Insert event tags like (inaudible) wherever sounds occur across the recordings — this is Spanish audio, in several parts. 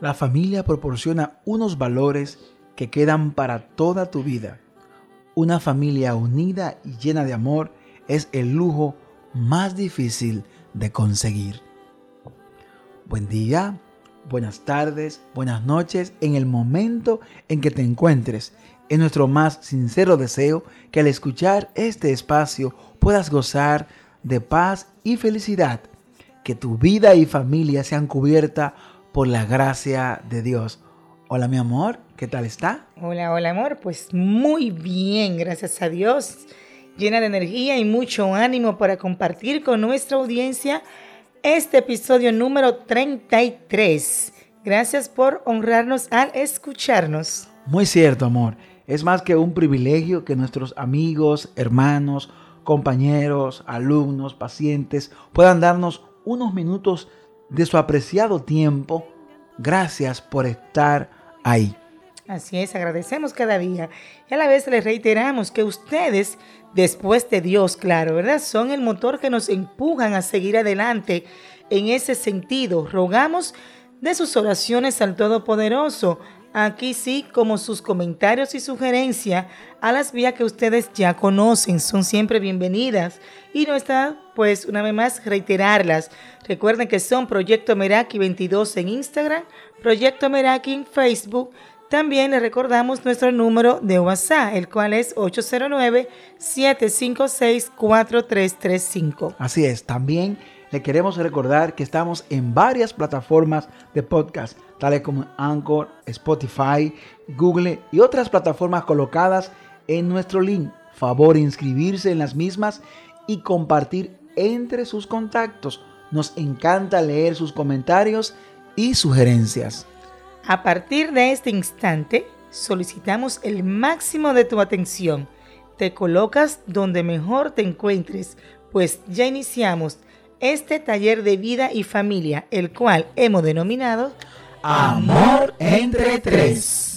La familia proporciona unos valores que quedan para toda tu vida. Una familia unida y llena de amor es el lujo más difícil de conseguir. Buen día, buenas tardes, buenas noches en el momento en que te encuentres. Es nuestro más sincero deseo que al escuchar este espacio puedas gozar de paz y felicidad. Que tu vida y familia sean cubiertas por la gracia de Dios. Hola mi amor, ¿qué tal está? Hola, hola amor, pues muy bien, gracias a Dios. Llena de energía y mucho ánimo para compartir con nuestra audiencia este episodio número 33. Gracias por honrarnos al escucharnos. Muy cierto, amor. Es más que un privilegio que nuestros amigos, hermanos, compañeros, alumnos, pacientes puedan darnos unos minutos de su apreciado tiempo. Gracias por estar ahí. Así es, agradecemos cada día. Y a la vez les reiteramos que ustedes, después de Dios, claro, ¿verdad? Son el motor que nos empujan a seguir adelante. En ese sentido, rogamos de sus oraciones al Todopoderoso Aquí sí, como sus comentarios y sugerencias a las vías que ustedes ya conocen, son siempre bienvenidas. Y no está, pues, una vez más, reiterarlas. Recuerden que son Proyecto Meraki 22 en Instagram, Proyecto Meraki en Facebook. También les recordamos nuestro número de WhatsApp, el cual es 809-756-4335. Así es, también le queremos recordar que estamos en varias plataformas de podcast, tales como Anchor, Spotify, Google y otras plataformas colocadas en nuestro link. Favor inscribirse en las mismas y compartir entre sus contactos. Nos encanta leer sus comentarios y sugerencias. A partir de este instante, solicitamos el máximo de tu atención. Te colocas donde mejor te encuentres, pues ya iniciamos este taller de vida y familia, el cual hemos denominado Amor entre tres.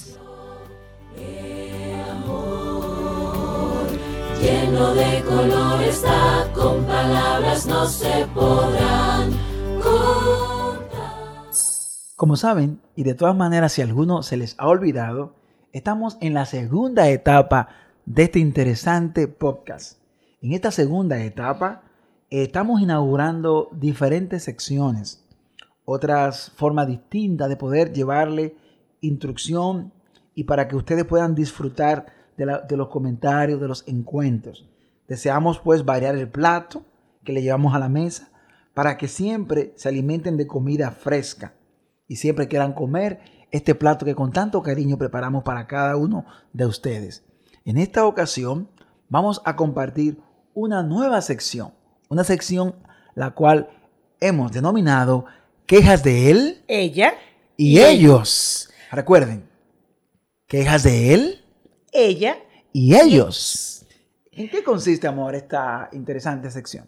lleno de color está, con palabras no se podrán contar. Como saben, y de todas maneras si a alguno se les ha olvidado, estamos en la segunda etapa de este interesante podcast. En esta segunda etapa estamos inaugurando diferentes secciones, otras formas distintas de poder llevarle instrucción y para que ustedes puedan disfrutar de, los comentarios, de los encuentros. Deseamos pues variar el plato que le llevamos a la mesa para que siempre se alimenten de comida fresca y siempre quieran comer este plato que con tanto cariño preparamos para cada uno de ustedes. En esta ocasión vamos a compartir una nueva sección una sección la cual hemos denominado quejas de él, ella y, ellos. Recuerden, quejas de él, ella y ellos. ¿En qué consiste, amor, esta interesante sección?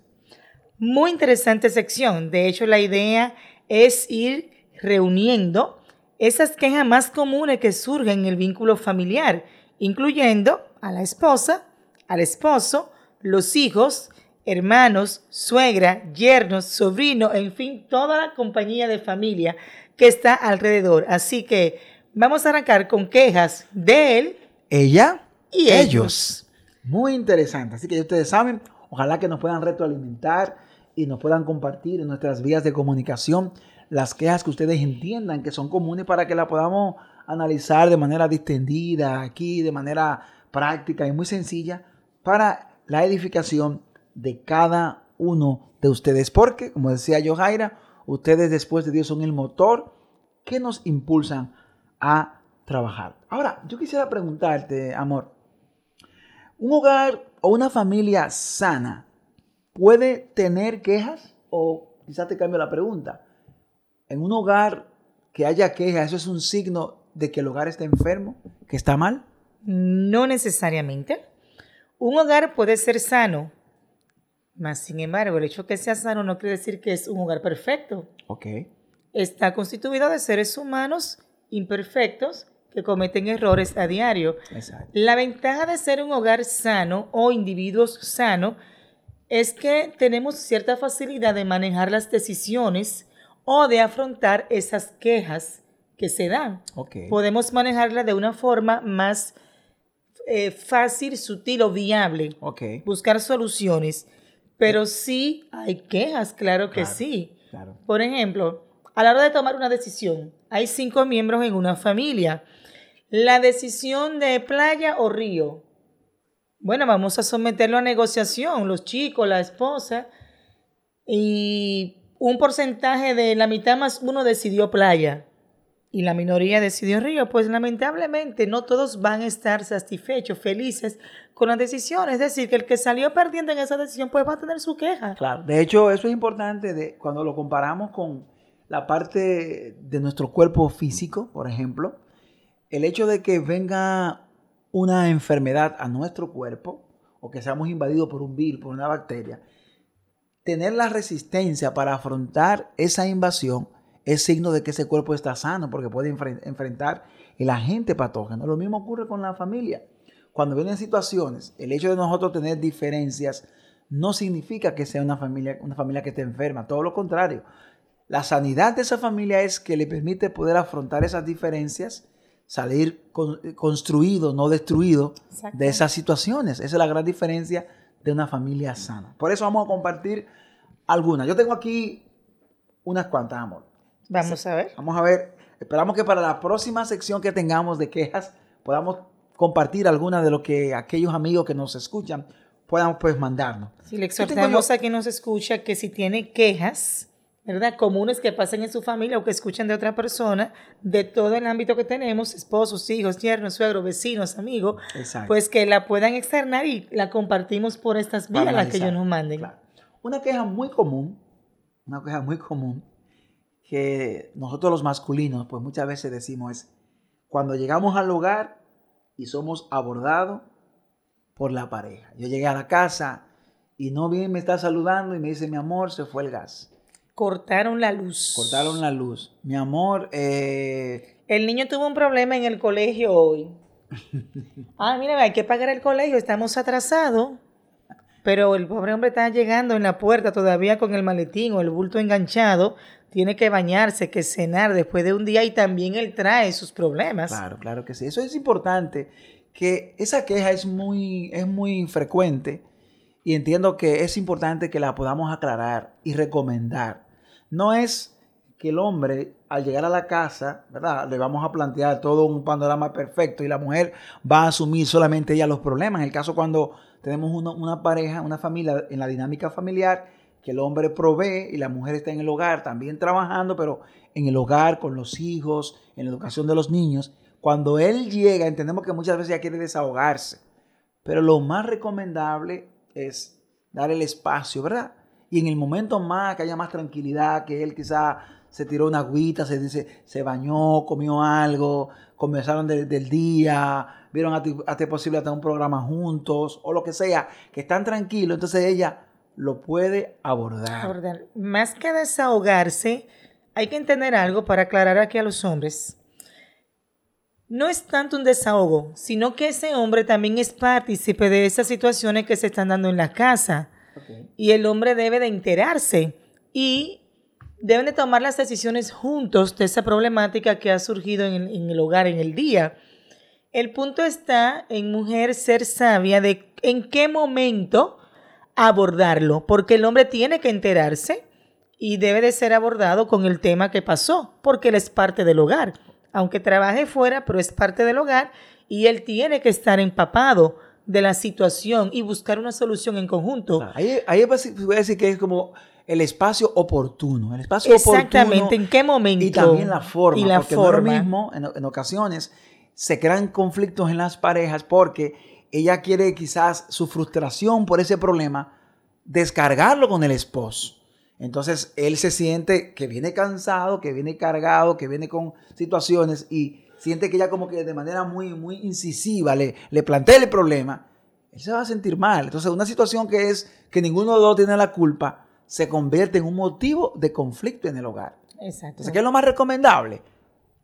Muy interesante sección. De hecho, la idea es ir reuniendo esas quejas más comunes que surgen en el vínculo familiar, incluyendo a la esposa, al esposo, los hijos, hermanos, suegra, yernos, sobrino, en fin, toda la compañía de familia que está alrededor. Así que vamos a arrancar con quejas de él, ella y ellos. Muy interesante. Así que ustedes saben, ojalá que nos puedan retroalimentar y nos puedan compartir en nuestras vías de comunicación las quejas que ustedes entiendan que son comunes para que la podamos analizar de manera distendida aquí, de manera práctica y muy sencilla para la edificación de cada uno de ustedes. Porque, como decía yo, Jaira, ustedes después de Dios son el motor que nos impulsan a trabajar. Ahora, yo quisiera preguntarte, amor, ¿un hogar o una familia sana puede tener quejas? O quizás te cambio la pregunta. En un hogar que haya quejas, ¿eso es un signo de que el hogar está enfermo, que está mal? No necesariamente. Un hogar puede ser sano más sin embargo, el hecho de que sea sano no quiere decir que es un hogar perfecto. Ok. Está constituido de seres humanos imperfectos que cometen errores a diario. Exacto. La ventaja de ser un hogar sano o individuos sanos es que tenemos cierta facilidad de manejar las decisiones o de afrontar esas quejas que se dan. Podemos manejarla de una forma más eh, fácil, sutil o viable. Ok. Buscar soluciones. Pero sí hay quejas, claro que Claro. sí. Claro. Por ejemplo, a la hora de tomar una decisión, hay cinco miembros en una familia. La decisión de playa o río. Bueno, vamos a someterlo a negociación, los chicos, la esposa, y un porcentaje de la mitad más uno decidió playa y la minoría decidió río. Pues lamentablemente no todos van a estar satisfechos, felices con la decisión. Es decir, que el que salió perdiendo en esa decisión pues va a tener su queja. Claro. De hecho, eso es importante de, cuando lo comparamos con la parte de nuestro cuerpo físico, por ejemplo. El hecho de que venga una enfermedad a nuestro cuerpo o que seamos invadidos por un virus, por una bacteria, tener la resistencia para afrontar esa invasión es signo de que ese cuerpo está sano porque puede enfren- enfrentar el agente patógeno. Lo mismo ocurre con la familia. Cuando vienen situaciones, el hecho de nosotros tener diferencias no significa que sea una familia, una familia que esté enferma, todo lo contrario. La sanidad de esa familia es que le permite poder afrontar esas diferencias, salir con- construido, no destruido Exacto. de esas situaciones. Esa es la gran diferencia de una familia sana. Por eso vamos a compartir algunas. Yo tengo aquí unas cuantas, amor. Vamos a ver. Vamos a ver. Esperamos que para la próxima sección que tengamos de quejas podamos compartir algunas de lo que aquellos amigos que nos escuchan puedan pues mandarnos. Si le exhortamos a quien nos escucha que si tiene quejas, ¿verdad? Comunes que pasen en su familia o que escuchen de otra persona, de todo el ámbito que tenemos, esposos, hijos, yernos, suegros, vecinos, amigos, Exacto. pues que la puedan externar y la compartimos por estas vías, las que ellos nos manden. Claro. Una queja muy común, una queja muy común que nosotros los masculinos pues muchas veces decimos es cuando llegamos al hogar y somos abordados por la pareja. Yo llegué a la casa y no bien me está saludando y me dice mi amor se fue el gas. Cortaron la luz. Cortaron la luz. Mi amor, eh, El niño tuvo un problema en el colegio hoy. (laughs) Ah, mira, hay que pagar el colegio, estamos atrasados. Pero el pobre hombre está llegando en la puerta todavía con el maletín o el bulto enganchado. Tiene que bañarse, que cenar después de un día y también él trae sus problemas. Claro, claro que sí. Eso es importante, que esa queja es muy, es muy frecuente y entiendo que es importante que la podamos aclarar y recomendar. No es que el hombre al llegar a la casa, ¿verdad? Le vamos a plantear todo un panorama perfecto y la mujer va a asumir solamente ella los problemas. En el caso cuando tenemos uno- una pareja, una familia, en la dinámica familiar, que el hombre provee y la mujer está en el hogar también trabajando, pero en el hogar con los hijos, en la educación de los niños. Cuando él llega, entendemos que muchas veces ya quiere desahogarse, pero lo más recomendable es dar el espacio, ¿verdad? Y en el momento más que haya más tranquilidad, que él quizá se tiró una agüita, se dice, se bañó, comió algo, conversaron de- del día, vieron a ti, a ti posible hasta un programa juntos, o lo que sea, que están tranquilos, entonces ella lo puede abordar. Abordar. Más que desahogarse, hay que entender algo para aclarar aquí a los hombres. No es tanto un desahogo, sino que ese hombre también es partícipe de esas situaciones que se están dando en la casa. Y el hombre debe de enterarse y deben de tomar las decisiones juntos de esa problemática que ha surgido en en el hogar, en el día. El punto está en mujer ser sabia de en qué momento abordarlo, porque el hombre tiene que enterarse y debe de ser abordado con el tema que pasó, porque él es parte del hogar. Aunque trabaje fuera, pero es parte del hogar y él tiene que estar empapado de la situación y buscar una solución en conjunto. Claro, Ahí, ahí voy a decir que es como el espacio oportuno. El espacio Exactamente, oportuno ¿en qué momento? Y también la forma. Y la porque forma. mismo, en, en ocasiones se crean conflictos en las parejas porque ella quiere quizás su frustración por ese problema descargarlo con el esposo. Entonces él se siente que viene cansado, que viene cargado, que viene con situaciones y siente que ella como que de manera muy, muy incisiva le, le plantea el problema. Él se va a sentir mal. Entonces una situación que es que ninguno de los dos tiene la culpa se convierte en un motivo de conflicto en el hogar. Exacto. Entonces, ¿qué es lo más recomendable?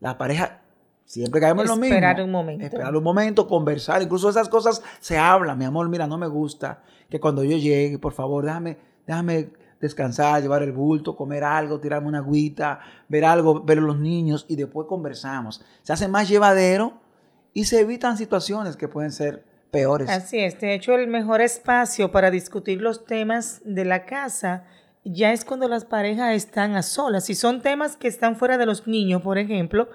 La pareja, siempre caemos en lo mismo. Esperar un momento. Esperar un momento, conversar. Incluso esas cosas se hablan. Mi amor, mira, no me gusta que cuando yo llegue, por favor, déjame, déjame descansar, llevar el bulto, comer algo, tirarme una agüita, ver algo, ver a los niños y después conversamos. Se hace más llevadero y se evitan situaciones que pueden ser peores. Así es, de hecho el mejor espacio para discutir los temas de la casa ya es cuando las parejas están a solas. Si son temas que están fuera de los niños, por ejemplo,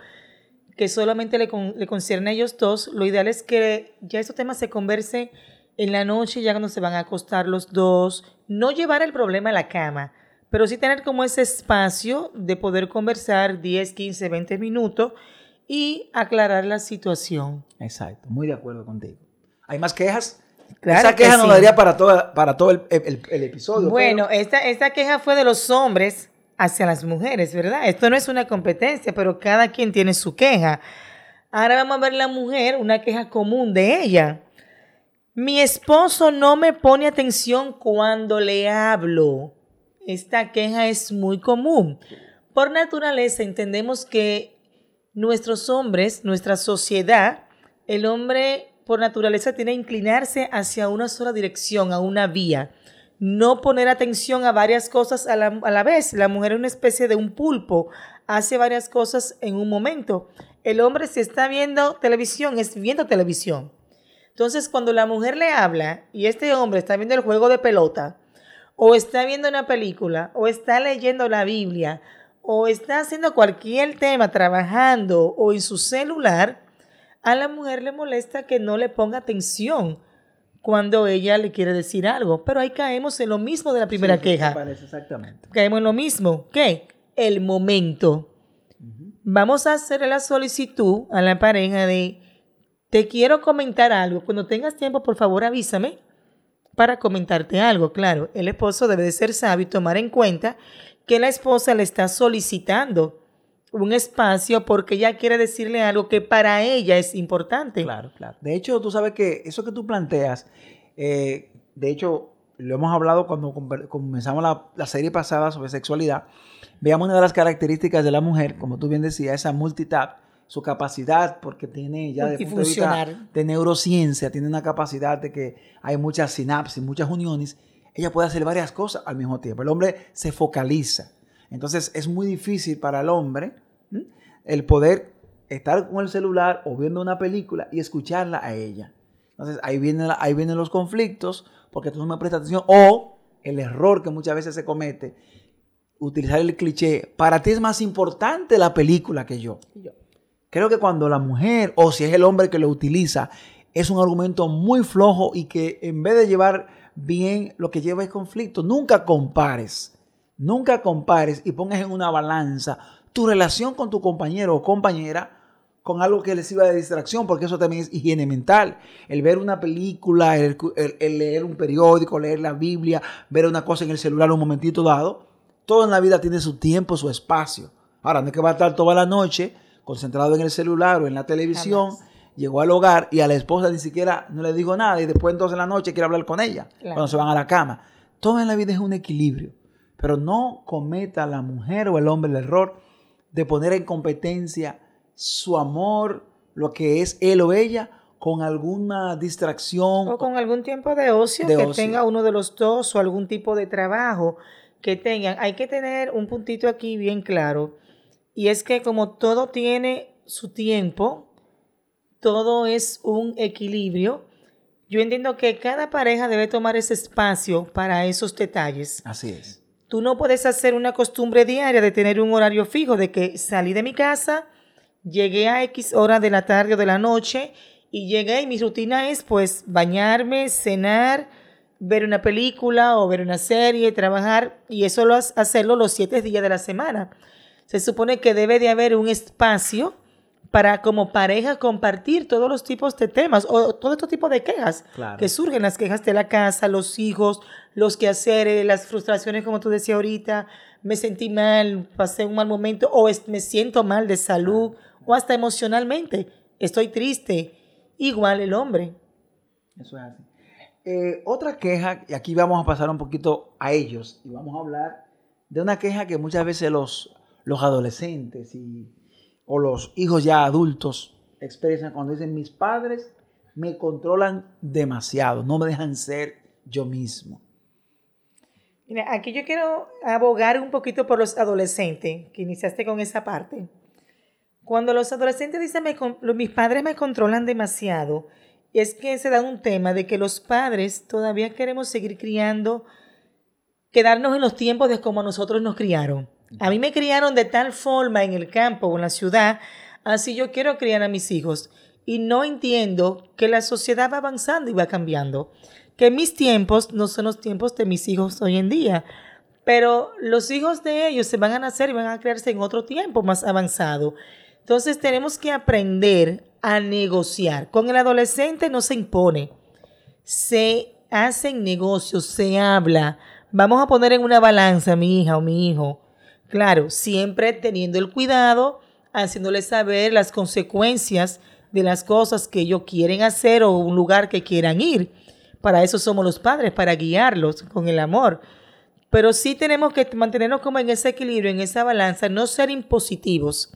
que solamente le, con, le concierne a ellos dos, lo ideal es que ya esos temas se conversen en la noche, ya cuando se van a acostar los dos, no llevar el problema a la cama, pero sí tener como ese espacio de poder conversar 10, 15, 20 minutos y aclarar la situación. Exacto, muy de acuerdo contigo. ¿Hay más quejas? Claro Esa que queja nos sí. daría para, toda, para todo el, el- el episodio. Bueno, pero- esta, esta queja fue de los hombres hacia las mujeres, ¿verdad? Esto no es una competencia, pero cada quien tiene su queja. Ahora vamos a ver la mujer, una queja común de ella. Mi esposo no me pone atención cuando le hablo. Esta queja es muy común. Por naturaleza entendemos que nuestros hombres, nuestra sociedad, el hombre por naturaleza tiene que inclinarse hacia una sola dirección, a una vía. No poner atención a varias cosas a la, a la vez. La mujer es una especie de un pulpo, hace varias cosas en un momento. El hombre si está viendo televisión, es viendo televisión. Entonces, cuando la mujer le habla y este hombre está viendo el juego de pelota, o está viendo una película, o está leyendo la Biblia, o está haciendo cualquier tema, trabajando o en su celular, a la mujer le molesta que no le ponga atención cuando ella le quiere decir algo. Pero ahí caemos en lo mismo de la primera Sí, queja. parece exactamente. Caemos en lo mismo. ¿Qué? El momento. Vamos a hacer la solicitud a la pareja de, te quiero comentar algo. Cuando tengas tiempo, por favor, avísame para comentarte algo. Claro, el esposo debe de ser sabio y tomar en cuenta que la esposa le está solicitando un espacio porque ella quiere decirle algo que para ella es importante. Claro, claro. De hecho, tú sabes que eso que tú planteas, eh, de hecho, lo hemos hablado cuando comenzamos la, la serie pasada sobre sexualidad. Veamos una de las características de la mujer, como tú bien decías, esa multitap, su capacidad, porque tiene ya el punto de vista de neurociencia, tiene una capacidad de que hay muchas sinapsis, muchas uniones. Ella puede hacer varias cosas al mismo tiempo. El hombre se focaliza. Entonces es muy difícil para el hombre. El poder estar con el celular o viendo una película y escucharla a ella. Entonces ahí vienen, la- ahí vienen los conflictos porque tú no me prestas atención o el error que muchas veces se comete, utilizar el cliché, para ti es más importante la película que yo. Creo que cuando la mujer o si es el hombre que lo utiliza, es un argumento muy flojo y que en vez de llevar bien, lo que lleva es conflicto. Nunca compares, nunca compares y pongas en una balanza tu relación con tu compañero o compañera con algo que les sirva de distracción, porque eso también es higiene mental. El ver una película, el, el- el leer un periódico, leer la Biblia, ver una cosa en el celular un momentito dado, todo en la vida tiene su tiempo, su espacio. Ahora, no es que va a estar toda la noche concentrado en el celular o en la televisión, Jamás. llegó al hogar y a la esposa ni siquiera no le dijo nada y después entonces en la noche quiere hablar con ella, Claro. cuando se van a la cama. Todo en la vida es un equilibrio, pero no cometa la mujer o el hombre el error de poner en competencia su amor, lo que es él o ella, con alguna distracción. O con algún tiempo de ocio De que ocio. tenga uno de los dos o algún tipo de trabajo que tengan. Hay que tener un puntito aquí bien claro. Y es que como todo tiene su tiempo, todo es un equilibrio. Yo entiendo que cada pareja debe tomar ese espacio para esos detalles. Así es. Tú no puedes hacer una costumbre diaria de tener un horario fijo, de que salí de mi casa, llegué a X hora de la tarde o de la noche y llegué y mi rutina es pues bañarme, cenar, ver una película o ver una serie, trabajar y eso lo hacerlo los siete días de la semana. Se supone que debe de haber un espacio para como pareja compartir todos los tipos de temas o todo este tipo de quejas Claro. que surgen, las quejas de la casa, los hijos, los quehaceres, las frustraciones, como tú decías ahorita, me sentí mal, pasé un mal momento o es- me siento mal de salud o hasta emocionalmente, estoy triste. Igual el hombre. Eso es así. Eh, otra queja, y aquí vamos a pasar un poquito a ellos, y vamos a hablar de una queja que muchas veces los, los adolescentes y, o los hijos ya adultos expresan cuando dicen, mis padres me controlan demasiado, no me dejan ser yo mismo. Mira, aquí yo quiero abogar un poquito por los adolescentes, que iniciaste con esa parte. Cuando los adolescentes dicen, "Me con- lo- mis padres me controlan demasiado, es que se da un tema de que los padres todavía queremos seguir criando, quedarnos en los tiempos de como nosotros nos criaron. A mí me criaron de tal forma en el campo o en la ciudad, así yo quiero criar a mis hijos. Y no entiendo que la sociedad va avanzando y va cambiando. Que mis tiempos no son los tiempos de mis hijos hoy en día. Pero los hijos de ellos se van a nacer y van a crearse en otro tiempo más avanzado. Entonces tenemos que aprender a negociar. Con el adolescente no se impone. Se hacen negocios, se habla. Vamos a poner en una balanza mi hija o mi hijo. Claro, siempre teniendo el cuidado, haciéndole saber las consecuencias de las cosas que ellos quieren hacer o un lugar que quieran ir. Para eso somos los padres, para guiarlos con el amor. Pero sí tenemos que mantenernos como en ese equilibrio, en esa balanza, no ser impositivos,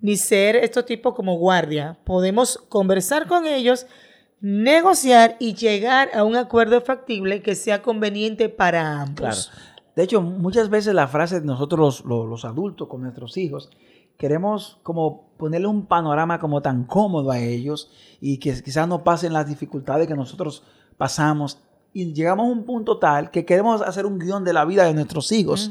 ni ser estos tipos como guardia. Podemos conversar con ellos, negociar y llegar a un acuerdo factible que sea conveniente para ambos. Claro. De hecho, muchas veces la frase de nosotros los, los- los adultos con nuestros hijos, queremos como ponerle un panorama como tan cómodo a ellos y que quizás no pasen las dificultades que nosotros pasamos. Y llegamos a un punto tal que queremos hacer un guion de la vida de nuestros hijos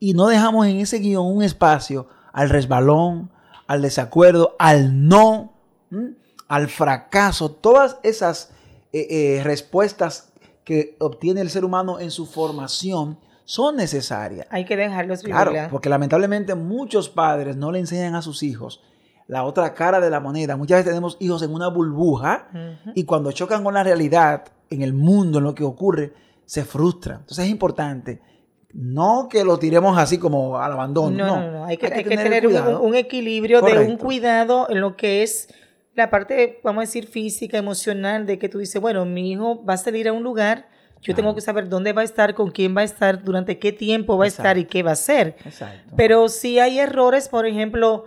y no dejamos en ese guion un espacio al resbalón, al desacuerdo, al no, ¿m? al fracaso, todas esas eh, eh, respuestas que obtiene el ser humano en su formación son necesarias. Hay que dejarlos Claro, vivirla. porque lamentablemente muchos padres no le enseñan a sus hijos la otra cara de la moneda. Muchas veces tenemos hijos en una burbuja y cuando chocan con la realidad, en el mundo, en lo que ocurre, se frustran. Entonces es importante no que lo tiremos así como al abandono. No, No, no, Hay que, hay que tener un, un equilibrio de un cuidado en lo que es la parte, vamos a decir, física, emocional, de que tú dices, bueno, mi hijo va a salir a un lugar, yo tengo que saber dónde va a estar, con quién va a estar, durante qué tiempo va a estar y qué va a hacer. Exacto. Pero si hay errores, por ejemplo,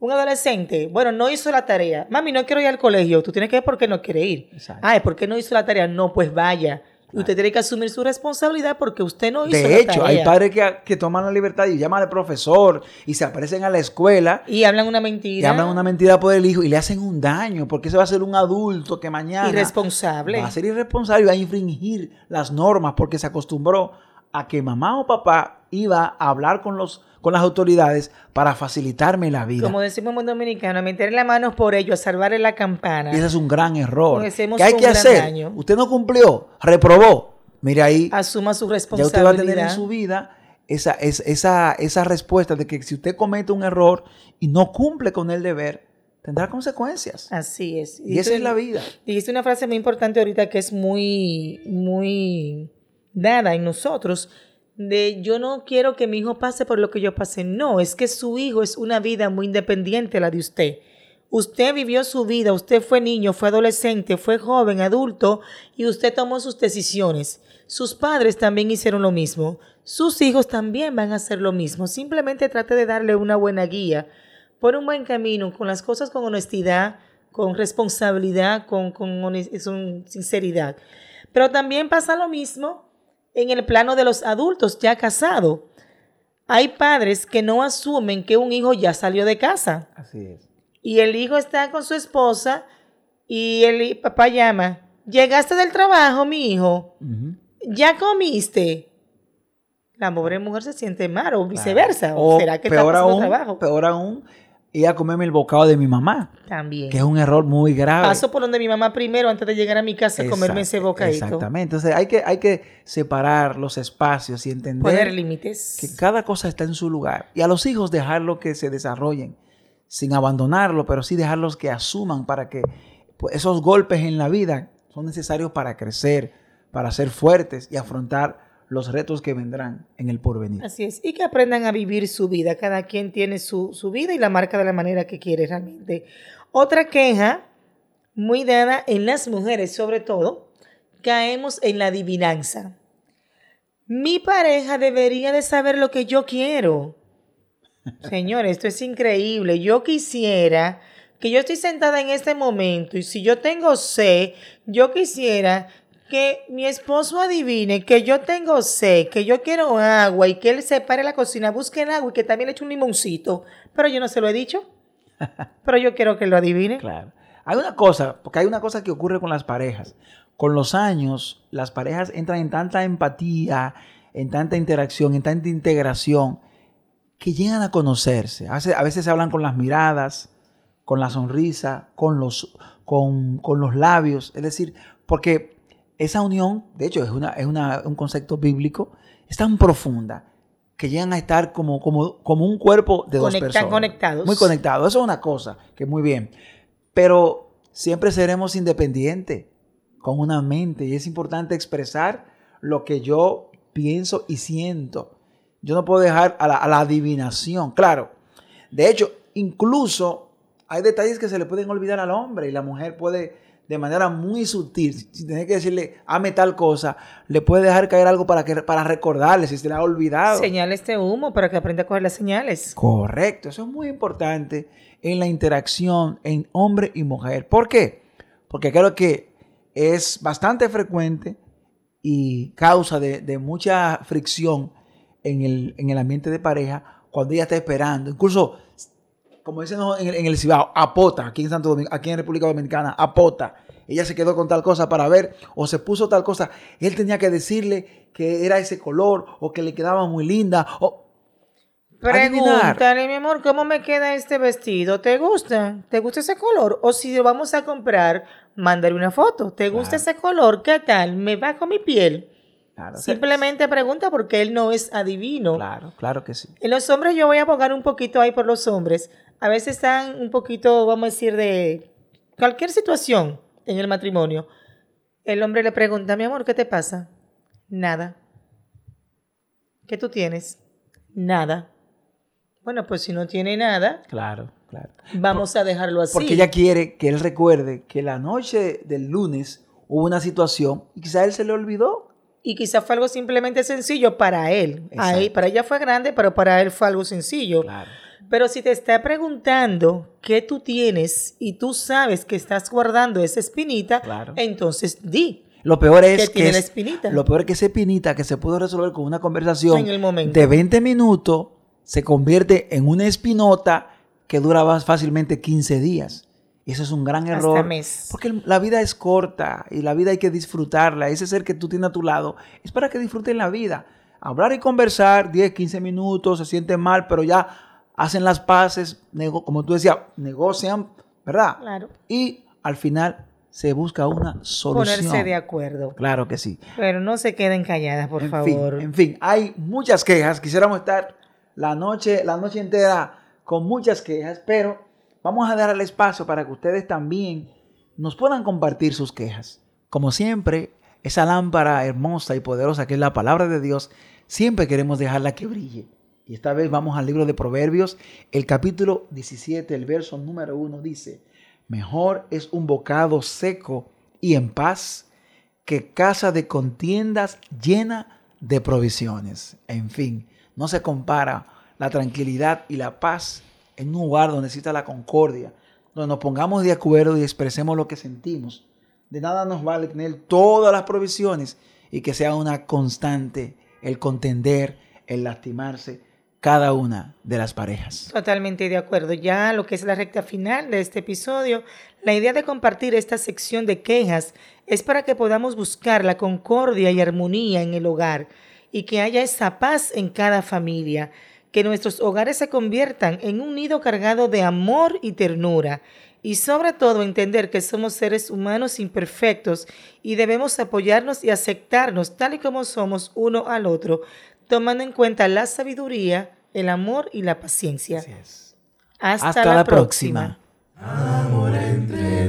un adolescente, bueno, no hizo la tarea. Mami, no quiero ir al colegio. Tú tienes que ver por qué no quiere ir. Exacto. Ay, ¿por qué no hizo la tarea? No, pues vaya. Y Usted tiene que asumir su responsabilidad porque usted no hizo De hecho, hay tarea. padres que, que toman la libertad y llaman al profesor y se aparecen a la escuela Y hablan una y mentira. hablan una mentira por el hijo y le hacen un daño porque ese va a ser un adulto que mañana Irresponsable. va a ser irresponsable y va a infringir las normas porque se acostumbró a que mamá o papá iba a hablar con, los, con las autoridades para facilitarme la vida. Como decimos en dominicano, a meter las manos por ello, a salvarle la campana. Y ese es un gran error. ¿Qué hay que hacer? daño. Usted no cumplió, reprobó. Mire ahí, Asuma su ya responsabilidad. usted va a tener en su vida esa, es- esa, esa respuesta de que si usted comete un error y no cumple con el deber, tendrá consecuencias. Así es. Y esa tú- es la vida. Dijiste una frase muy importante ahorita que es muy, muy dada en nosotros, de yo no quiero que mi hijo pase por lo que yo pasé. No, es que su hijo es una vida muy independiente la de usted. Usted vivió su vida, usted fue niño, fue adolescente, fue joven, adulto, y usted tomó sus decisiones. Sus padres también hicieron lo mismo. Sus hijos también van a hacer lo mismo. Simplemente trate de darle una buena guía por un buen camino, con las cosas con honestidad, con responsabilidad, con, con con sinceridad. Pero también pasa lo mismo en el plano de los adultos ya casados. Hay padres que no asumen que un hijo ya salió de casa Así es. y el hijo está con su esposa y el papá llama, llegaste del trabajo, mi hijo, ya comiste. La pobre mujer se siente mal o viceversa. ¿O, O será que está peor pasando aún, trabajo? peor aún, ir a comerme el bocado de mi mamá, También. que es un error muy grave. Paso por donde mi mamá primero antes de llegar a mi casa a comerme ese bocadito. Exactamente. Entonces hay que, hay que separar los espacios y entender Poner límites. que cada cosa está en su lugar. Y a los hijos dejarlo que se desarrollen, sin abandonarlo, pero sí dejarlos que asuman para que pues, esos golpes en la vida son necesarios para crecer, para ser fuertes y afrontar los retos que vendrán en el porvenir. Así es. Y que aprendan a vivir su vida. Cada quien tiene su, su vida y la marca de la manera que quiere realmente. Otra queja muy dada en las mujeres, sobre todo, caemos en la adivinanza. Mi pareja debería de saber lo que yo quiero. (laughs) Señores, esto es increíble. Yo quisiera que yo estoy sentada en este momento y si yo tengo sed, yo quisiera que mi esposo adivine que yo tengo sed, que yo quiero agua y que él se pare a la cocina, busque el agua y que también le eche un limoncito. Pero yo no se lo he dicho. (laughs) Pero yo quiero que lo adivine. Claro. Hay una cosa, porque hay una cosa que ocurre con las parejas. Con los años, las parejas entran en tanta empatía, en tanta interacción, en tanta integración, que llegan a conocerse. A veces, a veces se hablan con las miradas, con la sonrisa, con los, con, con los labios. Es decir, porque esa unión, de hecho, es, una, es una, un concepto bíblico, es tan profunda que llegan a estar como, como, como un cuerpo de dos personas. conectados. Muy conectados. Eso es una cosa que muy bien. Pero siempre seremos independientes, con una mente. Y es importante expresar lo que yo pienso y siento. Yo no puedo dejar a la, a la adivinación. Claro. De hecho, incluso hay detalles que se le pueden olvidar al hombre y la mujer puede, de manera muy sutil, sin tener que decirle, ame tal cosa, le puede dejar caer algo para, que, para recordarle si se le ha olvidado. Señales de humo para que aprenda a coger las señales. Correcto, eso es muy importante en la interacción en hombre y mujer. ¿Por qué? Porque creo que es bastante frecuente y causa de, de mucha fricción en el, en el ambiente de pareja cuando ella está esperando. Incluso, como dicen en el, en el Cibao, apota, aquí en Santo Domingo, aquí en República Dominicana, apota. Ella se quedó con tal cosa para ver o se puso tal cosa. Él tenía que decirle que era ese color o que le quedaba muy linda. O. Pregúntale, mi amor, ¿cómo me queda este vestido? ¿Te gusta? ¿Te gusta ese color? O si lo vamos a comprar, mándale una foto. ¿Te gusta Claro. ese color? ¿Qué tal? ¿Me va con mi piel? Claro, Simplemente pregunta porque él no es adivino. Claro, claro que sí. En los hombres yo voy a abogar un poquito ahí por los hombres. A veces están un poquito, vamos a decir, de cualquier situación en el matrimonio. El hombre le pregunta, mi amor, ¿qué te pasa? Nada. ¿Qué tú tienes? Nada. Bueno, pues si no tiene nada, Claro, claro. vamos a dejarlo así. Porque ella quiere que él recuerde que la noche del lunes hubo una situación y quizá él se le olvidó. Y quizás fue algo simplemente sencillo para él. A él- Exacto. para ella fue grande, pero para él fue algo sencillo. Claro. Pero si te está preguntando qué tú tienes y tú sabes que estás guardando esa espinita, Claro. entonces di. Lo peor es Que es- espinita. lo peor es que esa espinita que se pudo resolver con una conversación En el momento. de 20 minutos se convierte en una espinota que dura más fácilmente 15 días. Y eso es un gran Hasta error. mes. Porque la vida es corta y la vida hay que disfrutarla. Ese ser que tú tienes a tu lado es para que disfruten la vida. Hablar y conversar 10, 15 minutos, se sienten mal, pero ya hacen las paces, nego- como tú decías, negocian, ¿verdad? Claro. Y al final se busca una solución. Ponerse de acuerdo. Claro que sí. Pero no se queden calladas, por en favor. Fin, en fin, hay muchas quejas. Quisiéramos estar la noche, la noche entera con muchas quejas, pero vamos a dar el espacio para que ustedes también nos puedan compartir sus quejas. Como siempre, esa lámpara hermosa y poderosa que es la palabra de Dios, siempre queremos dejarla que brille. Y esta vez vamos al libro de Proverbios, el capítulo 17, el verso número 1 dice, mejor es un bocado seco y en paz que casa de contiendas llena de provisiones. En fin, no se compara la tranquilidad y la paz en un lugar donde exista la concordia, donde nos pongamos de acuerdo y expresemos lo que sentimos. De nada nos vale tener todas las provisiones y que sea una constante el contender, el lastimarse cada una de las parejas. Totalmente de acuerdo. Ya lo que es la recta final de este episodio, la idea de compartir esta sección de quejas es para que podamos buscar la concordia y armonía en el hogar y que haya esa paz en cada familia, que nuestros hogares se conviertan en un nido cargado de amor y ternura. Y sobre todo entender que somos seres humanos imperfectos y debemos apoyarnos y aceptarnos tal y como somos uno al otro, tomando en cuenta la sabiduría, el amor y la paciencia. Hasta, Hasta, la, próxima. Amor entre